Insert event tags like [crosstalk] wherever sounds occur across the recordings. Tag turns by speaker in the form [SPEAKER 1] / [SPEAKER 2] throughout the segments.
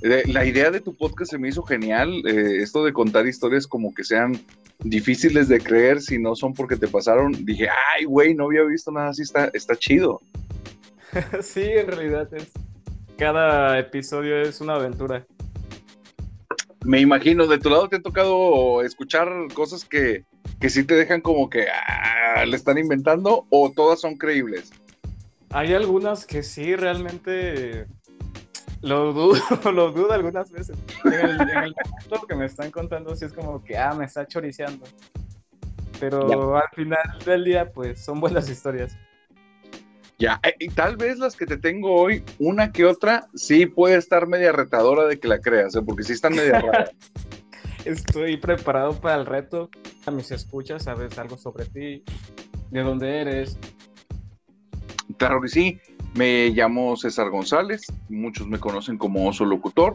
[SPEAKER 1] La idea de tu podcast se me hizo genial. eh, esto de contar historias como que sean difíciles de creer si no son porque te pasaron. Dije, ay, güey, no había visto nada así, está, está chido. [laughs]
[SPEAKER 2] sí, en realidad es. Cada episodio es una aventura.
[SPEAKER 1] Me imagino, de tu lado te ha tocado escuchar cosas que, que sí te dejan como que ah, le están inventando o todas son creíbles.
[SPEAKER 2] Hay algunas que sí realmente lo dudo, [laughs] lo dudo algunas veces. En el, en el momento que me están contando, sí es como que, ah, me está choriceando. Pero al final del día, pues son buenas historias.
[SPEAKER 1] Ya, eh, y tal vez las que te tengo hoy, una que otra, sí puede estar media retadora de que la creas, ¿eh? porque sí están media [laughs] raras.
[SPEAKER 2] Estoy preparado para el reto. A mis escuchas, sabes algo sobre ti, de dónde eres.
[SPEAKER 1] Claro que sí. Me llamo César González, muchos me conocen como Oso Locutor.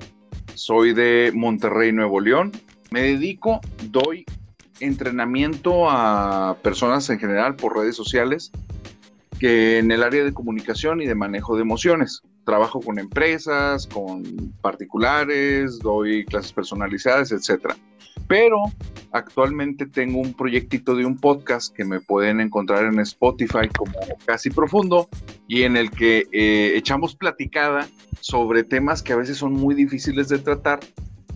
[SPEAKER 1] Soy de Monterrey, Nuevo León. Me dedico, doy entrenamiento a personas en general por redes sociales que en el área de comunicación y de manejo de emociones. Trabajo con empresas, con particulares, doy clases personalizadas, etcétera. Pero actualmente tengo un proyectito de un podcast que me pueden encontrar en Spotify como Casi Profundo y en el que eh, echamos platicada sobre temas que a veces son muy difíciles de tratar,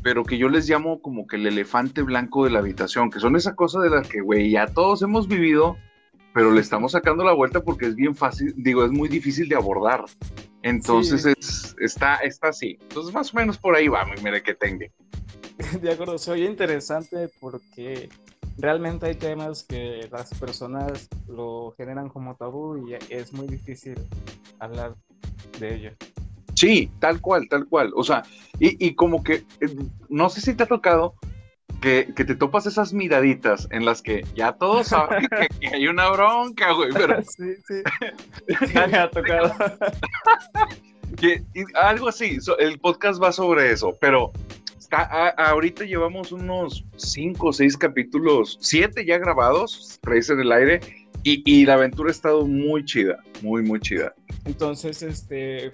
[SPEAKER 1] pero que yo les llamo como que el elefante blanco de la habitación, que son esa cosa de la que, güey, ya todos hemos vivido, pero le estamos sacando la vuelta porque es bien fácil, digo, es muy difícil de abordar. Entonces
[SPEAKER 2] Sí.
[SPEAKER 1] es, está, está así. Entonces más o menos por ahí va, mire que tenga. [laughs]
[SPEAKER 2] De acuerdo, se oye interesante porque realmente hay temas que las personas lo generan como tabú y es muy difícil hablar de ello.
[SPEAKER 1] Sí, tal cual, tal cual. O sea, y, y como que, eh, no sé si te ha tocado que, que te topas esas miraditas en las que ya todos saben [laughs] que, que hay una bronca, güey, pero [laughs]
[SPEAKER 2] Sí, sí. Ya me ha tocado.
[SPEAKER 1] que- y algo así, so- el podcast va sobre eso, pero está, a- ahorita llevamos unos cinco o seis capítulos, siete ya grabados, tres en el aire, y, y la aventura ha estado muy chida, muy, muy chida.
[SPEAKER 2] Entonces, este,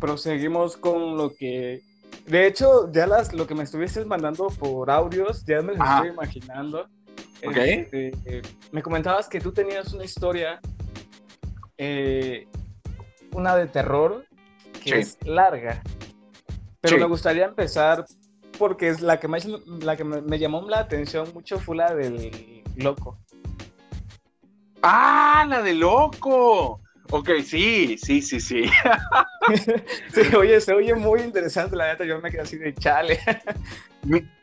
[SPEAKER 2] proseguimos con lo que... De hecho, ya las, lo que me estuviste mandando por audios, ya me lo estoy imaginando.
[SPEAKER 1] Ok.
[SPEAKER 2] Este, eh, me comentabas que tú tenías una historia, eh, una de terror, que
[SPEAKER 1] Sí.
[SPEAKER 2] es larga. Pero
[SPEAKER 1] Sí.
[SPEAKER 2] me gustaría empezar porque es la que, me, la que me, llamó la atención mucho fue la del loco.
[SPEAKER 1] ¡Ah, la de loco! Ok, sí, sí, sí, sí. [laughs]
[SPEAKER 2] Sí, oye, se oye muy interesante, la neta, yo me quedé así de chale.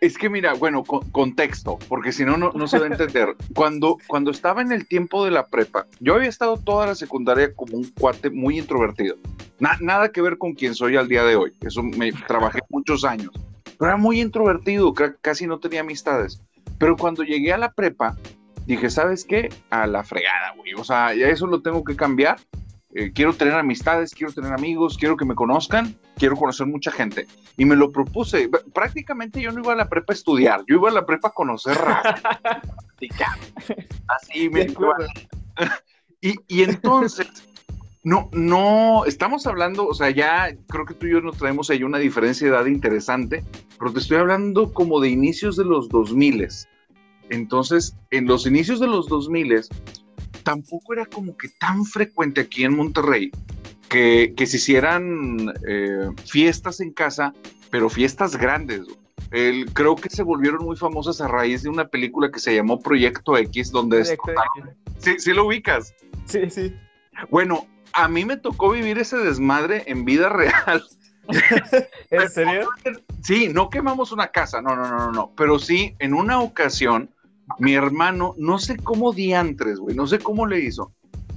[SPEAKER 1] Es que mira, bueno, con- contexto, porque si no, no no se va a entender. Cuando, cuando estaba en el tiempo de la prepa, yo había estado toda la secundaria como un cuate muy introvertido. Na- nada que ver con quien soy al día de hoy. Eso me trabajé muchos años. Pero era muy introvertido, ca- casi no tenía amistades. Pero cuando llegué a la prepa, dije, ¿sabes qué? A la fregada, güey. O sea, ya eso lo tengo que cambiar. Eh, quiero tener amistades, quiero tener amigos, quiero que me conozcan, quiero conocer mucha gente y me lo propuse. Prácticamente yo no iba a la prepa a estudiar, yo iba a la prepa a conocer raza. [laughs] Así me [laughs] y, y entonces, no, no, estamos hablando, o sea, ya creo que tú y yo nos traemos ahí una diferencia de edad interesante, pero te estoy hablando como de inicios de los 2000. Entonces, en los inicios de los 2000 tampoco era como que tan frecuente aquí en Monterrey que, que se hicieran eh, fiestas en casa, pero fiestas grandes. El- creo que se volvieron muy famosas a raíz de una película que se llamó Proyecto X, donde...
[SPEAKER 2] Proyecto
[SPEAKER 1] Sí, sí lo ubicas.
[SPEAKER 2] Sí, sí.
[SPEAKER 1] Bueno, a mí me tocó vivir ese desmadre en vida real. [laughs]
[SPEAKER 2] ¿En serio?
[SPEAKER 1] Sí, no quemamos una casa, no, no, no, no, no. Pero sí, en una ocasión, mi hermano, no sé cómo diantres, güey, no sé cómo le hizo,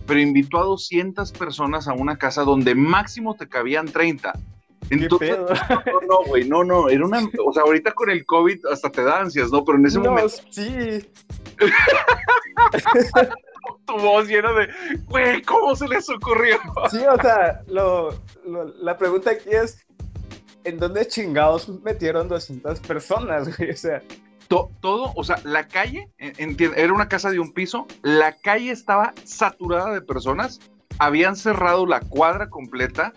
[SPEAKER 1] pero invitó a 200 personas a una casa donde máximo te cabían 30.
[SPEAKER 2] ¿Qué
[SPEAKER 1] Entonces,
[SPEAKER 2] pedo?
[SPEAKER 1] no, no, güey, no, no, era una, o sea, ahorita con el COVID hasta te da ansias, ¿no? Pero en ese
[SPEAKER 2] No,
[SPEAKER 1] momento
[SPEAKER 2] sí. [laughs]
[SPEAKER 1] tu voz llena de, güey, ¿cómo se les ocurrió?
[SPEAKER 2] Sí, o sea, lo, lo- la pregunta aquí es, ¿en dónde chingados metieron 200 personas, güey? O sea,
[SPEAKER 1] To- todo, o sea, la calle, en- enti- era una casa de un piso, la calle estaba saturada de personas, habían cerrado la cuadra completa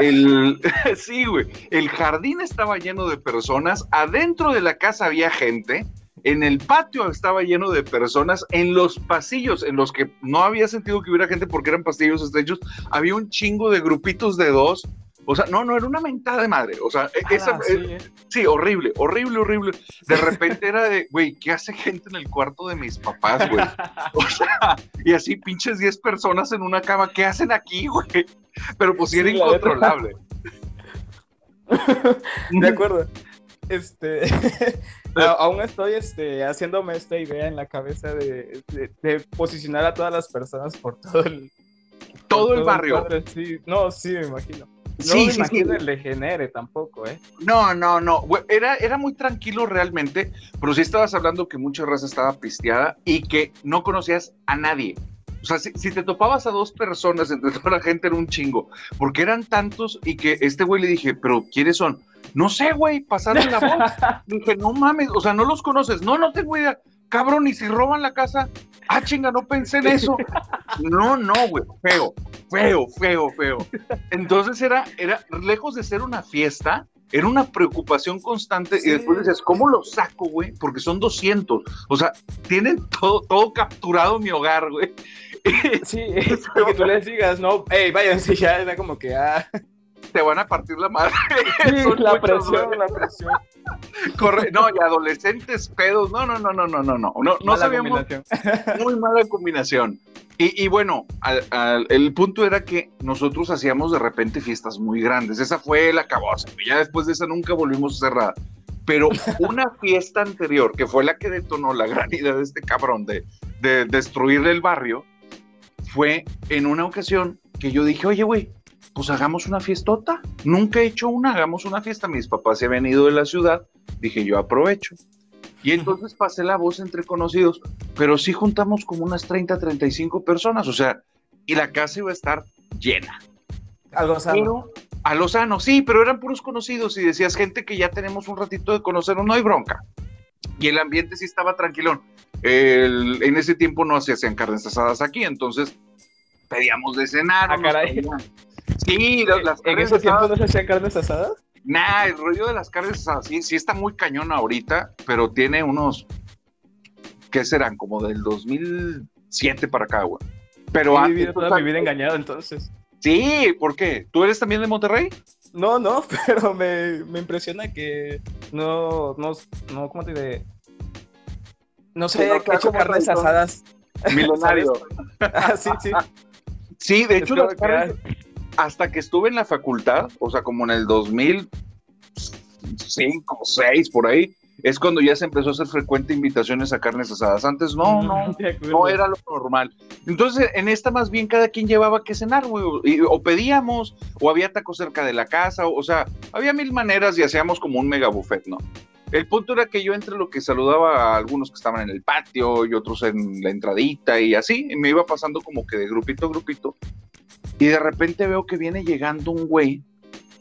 [SPEAKER 1] el, [laughs] sí, güey. El jardín estaba lleno de personas. Adentro de la casa había gente. En el patio estaba lleno de personas. En los pasillos, en los que no había sentido que hubiera gente porque eran pasillos estrechos, había un chingo de grupitos de dos o sea, no, no, era una mentada de madre. O sea, e, esa, eh, sí, horrible, horrible, horrible. De repente era de, güey, ¿qué hace gente en el cuarto de mis papás, güey? O sea, y así pinches 10 personas en una cama, ¿qué hacen aquí, güey? Pero pues sí era incontrolable.
[SPEAKER 2] de acuerdo. Este, [laughs] aún estoy este, haciéndome esta idea en la cabeza de, de, posicionar a todas las personas por todo el,
[SPEAKER 1] todo, el barrio.
[SPEAKER 2] sí. No, sí, me imagino. No sí, me sí, imagino sí. le genere tampoco, ¿eh?
[SPEAKER 1] No, no, no. Era, era muy tranquilo realmente, pero sí estabas hablando que mucha raza estaba pisteada y que no conocías a nadie. O sea, si, te topabas a dos personas entre toda la gente era un chingo, porque eran tantos y que este güey le dije, pero ¿quiénes son? No sé, güey, pasaron la voz. [laughs] dije, no mames, o sea, no los conoces. No, no tengo idea cabrón, y si roban la casa, ah, chinga, no pensé en eso. [laughs] No, no, güey, feo, feo, feo, feo. Entonces era, era, lejos de ser una fiesta, era una preocupación constante y después dices, ¿cómo lo saco, güey? Porque son 200. O sea, tienen todo, todo capturado mi hogar, güey. [laughs]
[SPEAKER 2] Sí, que tú les digas, no, hey, váyanse ya, era como que, ah
[SPEAKER 1] te van a partir la madre. [laughs]
[SPEAKER 2] la presión, la presión.
[SPEAKER 1] Corre, no, y adolescentes pedos, no, no, no, no, no, no, no, no, no sabíamos. [laughs] Muy mala combinación. Y, bueno, el punto era que nosotros hacíamos de repente fiestas muy grandes. Esa fue la cabosa. Ya después de esa nunca volvimos a cerrar. Pero una fiesta anterior, que fue la que detonó la gran idea de este cabrón de, de destruir el barrio, fue en una ocasión que yo dije, oye, güey, pues hagamos una fiestota. Nunca he hecho una, hagamos una fiesta. Mis papás se habían ido de la ciudad, dije yo aprovecho. Y entonces pasé la voz entre conocidos, pero sí juntamos como unas 30, 35 personas, o sea, y la casa iba a estar llena.
[SPEAKER 2] A lo sano.
[SPEAKER 1] a lo sano, sí, pero eran puros conocidos y decías gente que ya tenemos un ratito de conocernos, no hay bronca. Y el ambiente sí estaba tranquilón. en ese tiempo no se hacían carnes asadas aquí, entonces pedíamos de cenar.
[SPEAKER 2] Ah, caray.
[SPEAKER 1] Sí, las
[SPEAKER 2] ¿En ese tiempo no se hacían carnes asadas?
[SPEAKER 1] Nah, el rollo de las carnes asadas sí, sí está muy cañón ahorita, pero tiene unos, ¿qué serán? Como del 2007 para acá, güey. Pero
[SPEAKER 2] he vivido toda mi vida engañado entonces.
[SPEAKER 1] Sí, ¿por qué? ¿Tú eres también de Monterrey?
[SPEAKER 2] No, no, [laughs] pero me, me impresiona que no, no, no, ¿cómo te diré? No sé, que hecho carnes asadas.
[SPEAKER 1] Milenario. [laughs]
[SPEAKER 2] ah, sí, sí.
[SPEAKER 1] Sí, de hecho, las carnes, hasta que estuve en la facultad, o sea, como en el 2005, 6, por ahí, es cuando ya se empezó a hacer frecuente invitaciones a carnes asadas. Antes no, no, no era lo normal. Entonces, en esta más bien cada quien llevaba que cenar, güey, o pedíamos, o había tacos cerca de la casa, o, sea, había mil maneras y hacíamos como un mega buffet, ¿no? El punto era que yo entre lo que saludaba a algunos que estaban en el patio y otros en la entradita y así, y me iba pasando como que de grupito a grupito, y de repente veo que viene llegando un güey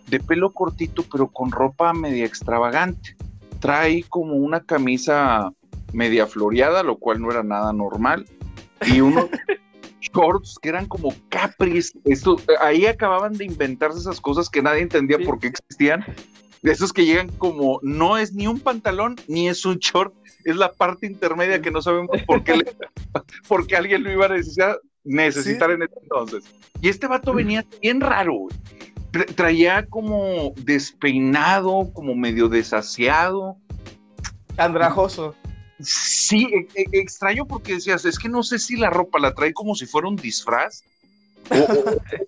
[SPEAKER 1] de pelo cortito, pero con ropa media extravagante. Trae como una camisa media floreada, lo cual no era nada normal, y unos [laughs] shorts que eran como capris. Esto, ahí acababan de inventarse esas cosas que nadie entendía por qué existían. De esos que llegan como no es ni un pantalón ni es un short, es la parte intermedia que no sabemos por qué, le, [laughs] alguien lo iba a necesitar, necesitar en ese entonces. Y este vato venía bien raro, traía como despeinado, como medio desasiado.
[SPEAKER 2] Andrajoso.
[SPEAKER 1] Sí, e, e, extraño porque decías, es que no sé si la ropa la trae como si fuera un disfraz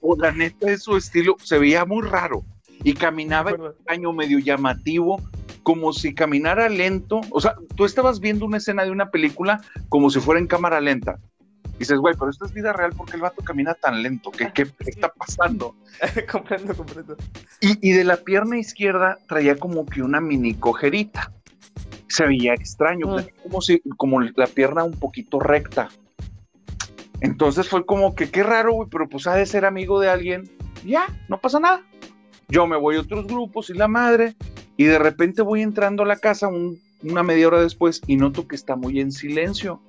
[SPEAKER 1] o, la neta de su estilo se veía muy raro y caminaba extraño, medio llamativo, como si caminara lento. O sea, tú estabas viendo una escena de una película como si fuera en cámara lenta dices, güey, pero esto es vida real porque el vato camina tan lento. ¿Qué, qué está [laughs] pasando? [laughs]
[SPEAKER 2] comprendo, comprendo.
[SPEAKER 1] Y, y, de la pierna izquierda traía como que una mini cojerita. Se veía extraño, mm. como si, como la pierna un poquito recta. Entonces fue como que qué raro, güey, pero pues ha de ser amigo de alguien. Ya, no pasa nada. Yo me voy a otros grupos y la madre, y de repente voy entrando a la casa una media hora después y noto que está muy en silencio.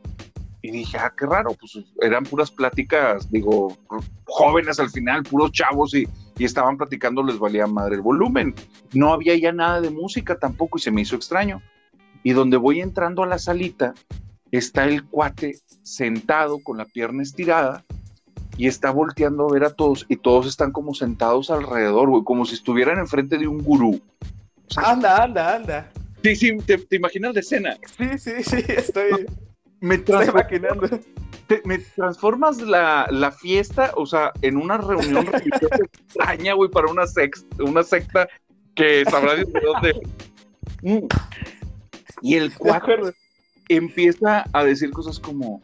[SPEAKER 1] Y dije, ah, qué raro, pues eran puras pláticas, digo, jóvenes al final, puros chavos y, y estaban platicando, les valía madre el volumen. No había ya nada de música tampoco y se me hizo extraño. Y donde voy entrando a la salita, está el cuate sentado con la pierna estirada y está volteando a ver a todos y todos están como sentados alrededor, güey, como si estuvieran enfrente de un gurú.
[SPEAKER 2] anda, anda, anda.
[SPEAKER 1] Sí, sí, te, imaginas la escena.
[SPEAKER 2] Sí, sí, sí, estoy,
[SPEAKER 1] me transformas la, la, fiesta, o sea, en una reunión extraña, güey, para una, sex, una secta que sabrá de dónde. Y el cuate empieza a decir cosas como,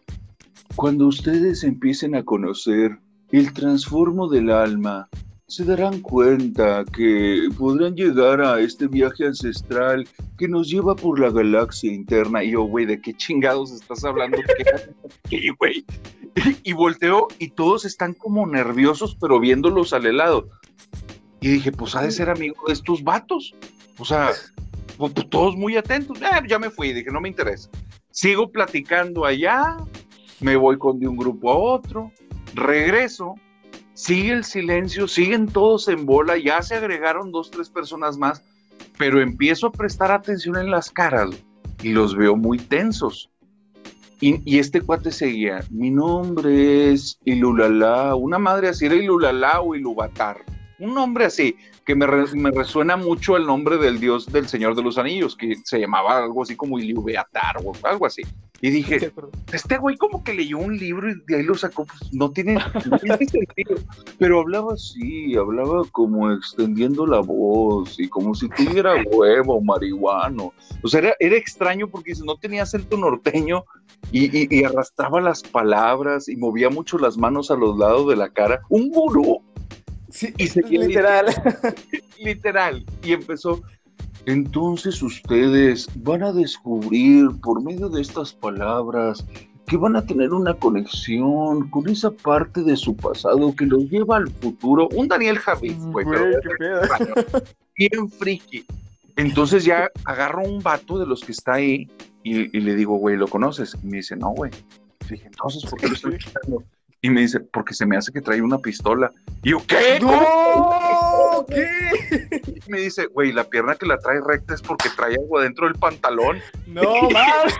[SPEAKER 1] cuando ustedes empiecen a conocer el transformo del alma, se darán cuenta que podrán llegar a este viaje ancestral que nos lleva por la galaxia interna. Y yo, güey, ¿de qué chingados estás hablando? [laughs] ¿Qué, güey? Y, volteo y todos están como nerviosos, pero viéndolos al helado. Y dije, pues ha de ser amigo de estos vatos. O sea, pues, pues, todos muy atentos. Eh, ya me fui, dije, no me interesa. Sigo platicando allá, me voy con de un grupo a otro, regreso, sigue el silencio, siguen todos en bola, ya se agregaron dos, tres personas más, pero empiezo a prestar atención en las caras y los veo muy tensos. Y, este cuate seguía, mi nombre es Ilulala, una madre así era Ilulala o Ilubatar, un nombre así, que me, resuena mucho el nombre del dios del Señor de los Anillos, que se llamaba algo así como Iliubeatar o algo así. Y dije, este güey como que leyó un libro y de ahí lo sacó, pues no tiene, [laughs] sentido. Pero hablaba así, hablaba como extendiendo la voz y como si tuviera [laughs] huevo, marihuano. O sea, era, era extraño porque no tenía acento norteño y, y, arrastraba las palabras y movía mucho las manos a los lados de la cara. Un gurú.
[SPEAKER 2] Sí, y literal. [laughs]
[SPEAKER 1] literal. Y empezó, entonces ustedes van a descubrir por medio de estas palabras que van a tener una conexión con esa parte de su pasado que los lleva al futuro. Un Daniel Javid, güey. Bien friki. Entonces ya agarro un vato de los que está ahí y, le digo, güey, ¿lo conoces? Y me dice, no, güey. Dije, entonces, ¿por qué lo estoy escuchando? Y me dice, porque se me hace que trae una pistola. Y yo, ¿qué?
[SPEAKER 2] ¡No! ¿Qué?
[SPEAKER 1] Y me dice, güey, la pierna que la trae recta es porque trae agua dentro del pantalón.
[SPEAKER 2] No, mames.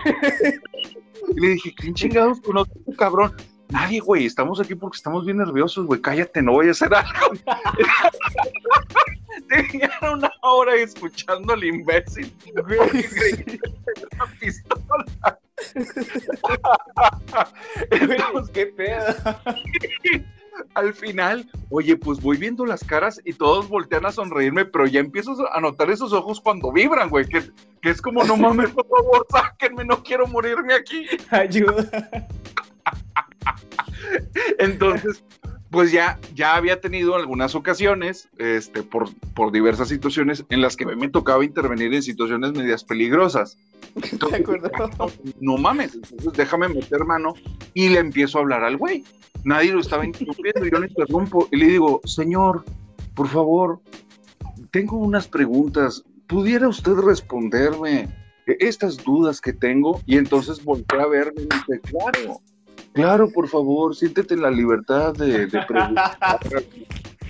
[SPEAKER 1] Y le dije, ¿quién chingados conoce este cabrón? Nadie, güey, estamos aquí porque estamos bien nerviosos, güey, cállate, no voy a hacer algo. [laughs] Tenía una hora escuchando al imbécil. Güey, [laughs] una pistola. [laughs]
[SPEAKER 2] Entonces, qué pedo.
[SPEAKER 1] Al final, oye, pues voy viendo las caras y todos voltean a sonreírme, pero ya empiezo a notar esos ojos cuando vibran, güey, que, que es como, no mames, por favor, sáquenme, no quiero morirme aquí.
[SPEAKER 2] Ayuda.
[SPEAKER 1] Entonces, pues ya, ya había tenido algunas ocasiones, este, por, por diversas situaciones en las que me tocaba intervenir en situaciones medias peligrosas. no, mames, entonces déjame meter mano y le empiezo a hablar al güey. Nadie lo estaba interrumpiendo, yo le interrumpo y le digo, señor, por favor, tengo unas preguntas, ¿pudiera usted responderme estas dudas que tengo? Y entonces volteé a verme y me dice, claro Claro, por favor, siéntete en la libertad de, [laughs] preguntar.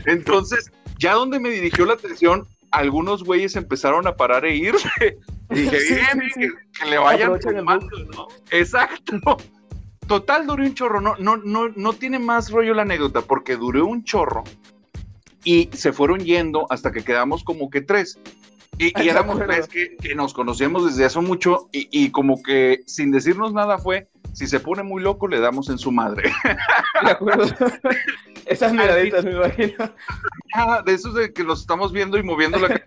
[SPEAKER 1] Entonces, ya donde me dirigió la atención, algunos güeyes empezaron a parar e irse. [laughs] dije, bien, Que, le vayan ¿no? Exacto. [laughs] Total, duré un chorro. No, no, no, no tiene más rollo la anécdota, porque duré un chorro y se fueron yendo hasta que quedamos como que tres. Y, éramos tres que, nos conocíamos desde hace mucho y, y, como que sin decirnos nada fue, si se pone muy loco, le damos en su madre. [laughs]
[SPEAKER 2] De acuerdo. Esas miraditas, me imagino.
[SPEAKER 1] De esos de que los estamos viendo y moviendo la [laughs]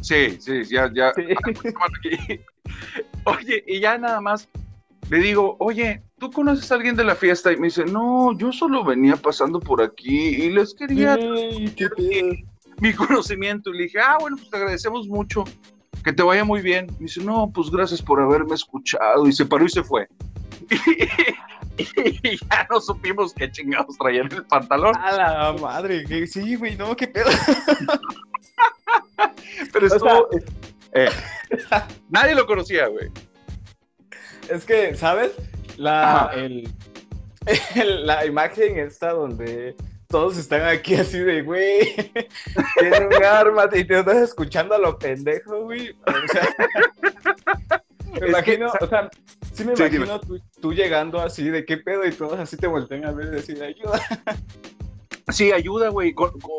[SPEAKER 1] sí. sí, ya, ya. [laughs] Oye, y ya nada más le digo, oye, ¿tú conoces a alguien de la fiesta? Y me dice, no, yo solo venía pasando por aquí y les quería mi conocimiento. Y le dije, ah, bueno, pues te agradecemos mucho que te vaya muy bien. Me dice, no, pues gracias por haberme escuchado. Y se paró y se fue. [laughs] Y, ya no supimos qué chingados traía en el pantalón.
[SPEAKER 2] A la madre, que sí, güey, no, qué pedo. [laughs]
[SPEAKER 1] Pero esto. Eh, nadie lo conocía, güey.
[SPEAKER 2] Es que, ¿sabes? La, [laughs] el, la imagen esta donde todos están aquí así de, güey, [laughs] tiene un arma y te estás escuchando a lo pendejo, güey. O sea, [laughs] me imagino, o sea, sí me imagino tú, llegando así de qué pedo y todos así te voltean a ver y decir, ayuda.
[SPEAKER 1] Sí, ayuda, güey.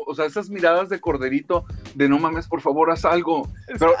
[SPEAKER 1] O sea, esas miradas de corderito de no mames, por favor, haz algo. Pero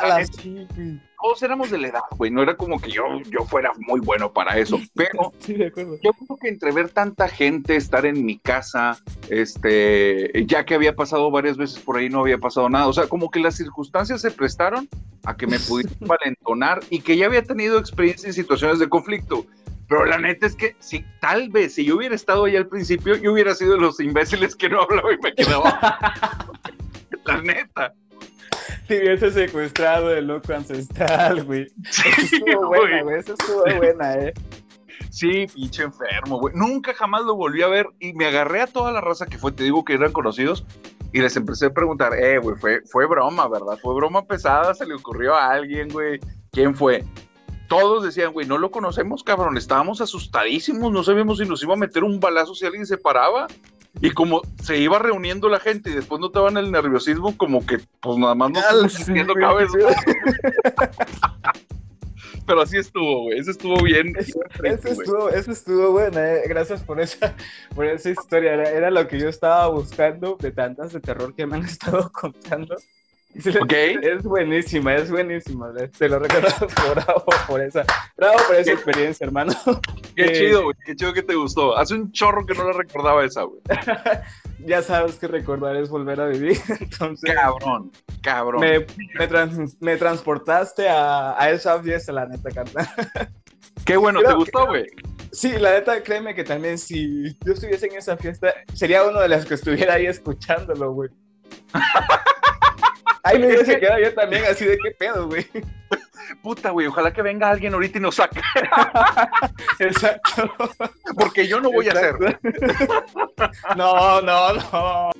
[SPEAKER 1] todos éramos de la edad, güey. No era como que yo, yo fuera muy bueno para eso. [laughs] Pero yo creo que entre ver tanta gente, estar en mi casa, este, ya que había pasado varias veces por ahí, no había pasado nada. O sea, como que las circunstancias se prestaron a que me pudiera [laughs] valentonar y que ya había tenido experiencia en situaciones de conflicto. Pero la neta es que si tal vez si yo hubiera estado ahí al principio, yo hubiera sido de los imbéciles que no hablaba y me quedaba. [laughs] la neta.
[SPEAKER 2] Si hubiese secuestrado el loco ancestral, güey. Sí, eso estuvo [laughs] buena, güey. Eso estuvo buena, eh.
[SPEAKER 1] Sí, pinche enfermo, güey. Nunca jamás lo volví a ver y me agarré a toda la raza que fue, te digo que eran conocidos, y les empecé a preguntar, eh, güey, fue, fue broma, ¿verdad? Fue broma pesada, se le ocurrió a alguien, güey. ¿Quién fue? Todos decían, güey, no lo conocemos, cabrón, estábamos asustadísimos, no sabíamos si nos iba a meter un balazo si alguien se paraba. Y como se iba reuniendo la gente y después notaban el nerviosismo, como que pues nada más nos sintiendo cabeza. [laughs] Pero así estuvo, güey. Eso estuvo bien.
[SPEAKER 2] Eso, estuvo, eso estuvo bueno, eh. Gracias por esa, por esa historia. Era, lo que yo estaba buscando de tantas de terror que me han [laughs] estado contando. Es buenísima, es buenísima. Te lo recuerdo. [laughs] Bravo por esa, bravo por esa experiencia, hermano.
[SPEAKER 1] Qué eh, chido, güey. Qué chido que te gustó. Hace un chorro que no la recordaba esa, güey. [laughs]
[SPEAKER 2] ya sabes que recordar es volver a vivir. [laughs] Entonces,
[SPEAKER 1] cabrón, cabrón.
[SPEAKER 2] Me, transportaste a, a, esa fiesta, la neta, carnal.
[SPEAKER 1] Qué bueno, ¿te gustó, güey?
[SPEAKER 2] Sí, la neta, créeme que también si yo estuviese en esa fiesta, sería uno de los que estuviera ahí escuchándolo, güey. Ahí me hubiese quedado yo también así de qué pedo, güey. [laughs]
[SPEAKER 1] Puta, güey, ojalá que venga alguien ahorita y nos saque. [laughs]
[SPEAKER 2] Exacto.
[SPEAKER 1] Porque yo no voy a hacer. [laughs]
[SPEAKER 2] No, no, no.